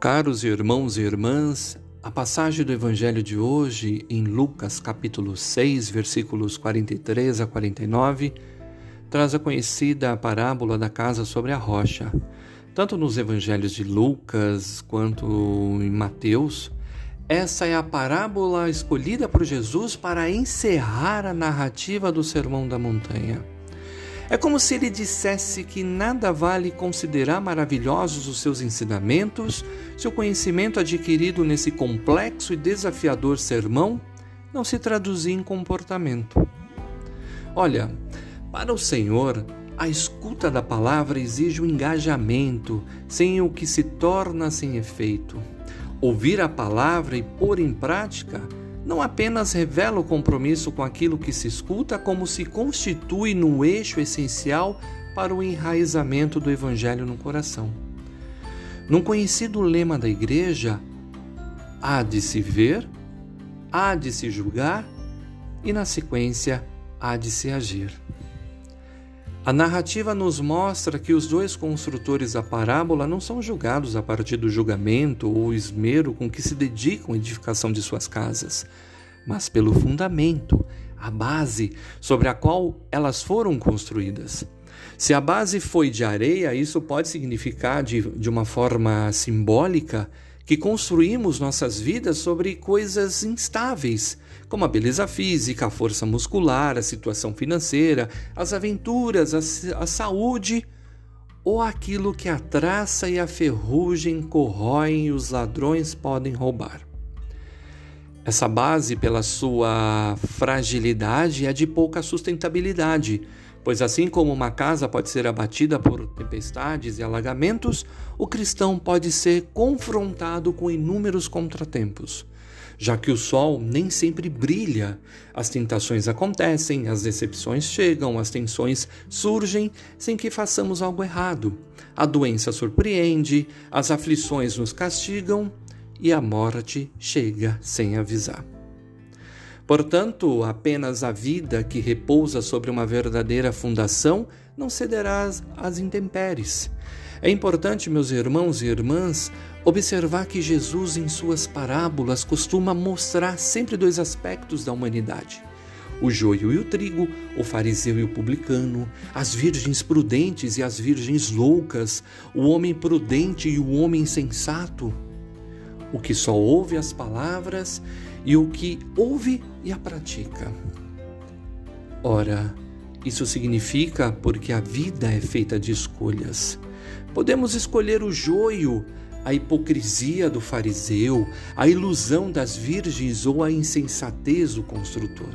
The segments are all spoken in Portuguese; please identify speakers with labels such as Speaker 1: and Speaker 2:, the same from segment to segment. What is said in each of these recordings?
Speaker 1: Caros irmãos e irmãs, a passagem do Evangelho de hoje, em Lucas capítulo 6, versículos 43 a 49, traz a conhecida parábola da casa sobre a rocha. Tanto nos Evangelhos de Lucas quanto em Mateus, essa é a parábola escolhida por Jesus para encerrar a narrativa do Sermão da Montanha. É como se ele dissesse que nada vale considerar maravilhosos os seus ensinamentos se o conhecimento adquirido nesse complexo e desafiador sermão não se traduzir em comportamento. Olha, para o Senhor, a escuta da palavra exige um engajamento, sem o que se torna sem efeito. Ouvir a palavra e pôr em prática não apenas revela o compromisso com aquilo que se escuta, como se constitui no eixo essencial para o enraizamento do Evangelho no coração. Num conhecido lema da Igreja, há de se ver, há de se julgar e, na sequência, há de se agir. A narrativa nos mostra que os dois construtores da parábola não são julgados a partir do julgamento ou esmero com que se dedicam à edificação de suas casas, mas pelo fundamento, a base sobre a qual elas foram construídas. Se a base foi de areia, isso pode significar, de, de uma forma simbólica, que construímos nossas vidas sobre coisas instáveis, como a beleza física, a força muscular, a situação financeira, as aventuras, a, a saúde ou aquilo que a traça e a ferrugem corroem e os ladrões podem roubar. Essa base, pela sua fragilidade, é de pouca sustentabilidade Pois assim como uma casa pode ser abatida por tempestades e alagamentos, o cristão pode ser confrontado com inúmeros contratempos. Já que o sol nem sempre brilha, as tentações acontecem, as decepções chegam, as tensões surgem sem que façamos algo errado. A doença surpreende, as aflições nos castigam e a morte chega sem avisar. Portanto, apenas a vida que repousa sobre uma verdadeira fundação não cederá às intempéries. É importante, meus irmãos e irmãs, observar que Jesus, em suas parábolas, costuma mostrar sempre dois aspectos da humanidade: o joio e o trigo, o fariseu e o publicano, as virgens prudentes e as virgens loucas, o homem prudente e o homem sensato o que só ouve as palavras e o que ouve e a pratica. Ora, isso significa porque a vida é feita de escolhas. Podemos escolher o joio, a hipocrisia do fariseu, a ilusão das virgens ou a insensatez do construtor.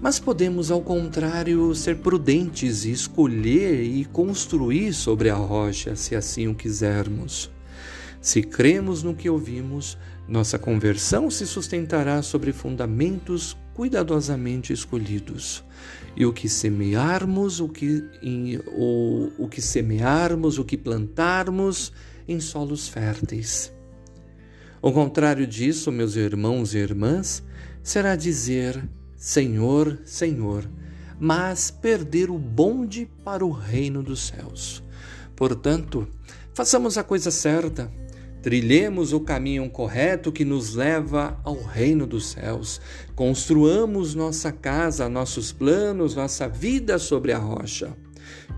Speaker 1: Mas podemos, ao contrário, ser prudentes e escolher e construir sobre a rocha, se assim o quisermos. Se cremos no que ouvimos, nossa conversão se sustentará sobre fundamentos cuidadosamente escolhidos. E o que semearmos, o que, em, o, o que semearmos, o que plantarmos em solos férteis. O contrário disso, meus irmãos e irmãs, será dizer: Senhor, Senhor, mas perder o bonde para o reino dos céus. Portanto, façamos a coisa certa, Trilhemos o caminho correto que nos leva ao reino dos céus. Construamos nossa casa, nossos planos, nossa vida sobre a rocha.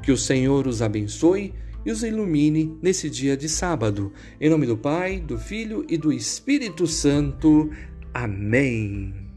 Speaker 1: Que o Senhor os abençoe e os ilumine nesse dia de sábado. Em nome do Pai, do Filho e do Espírito Santo. Amém.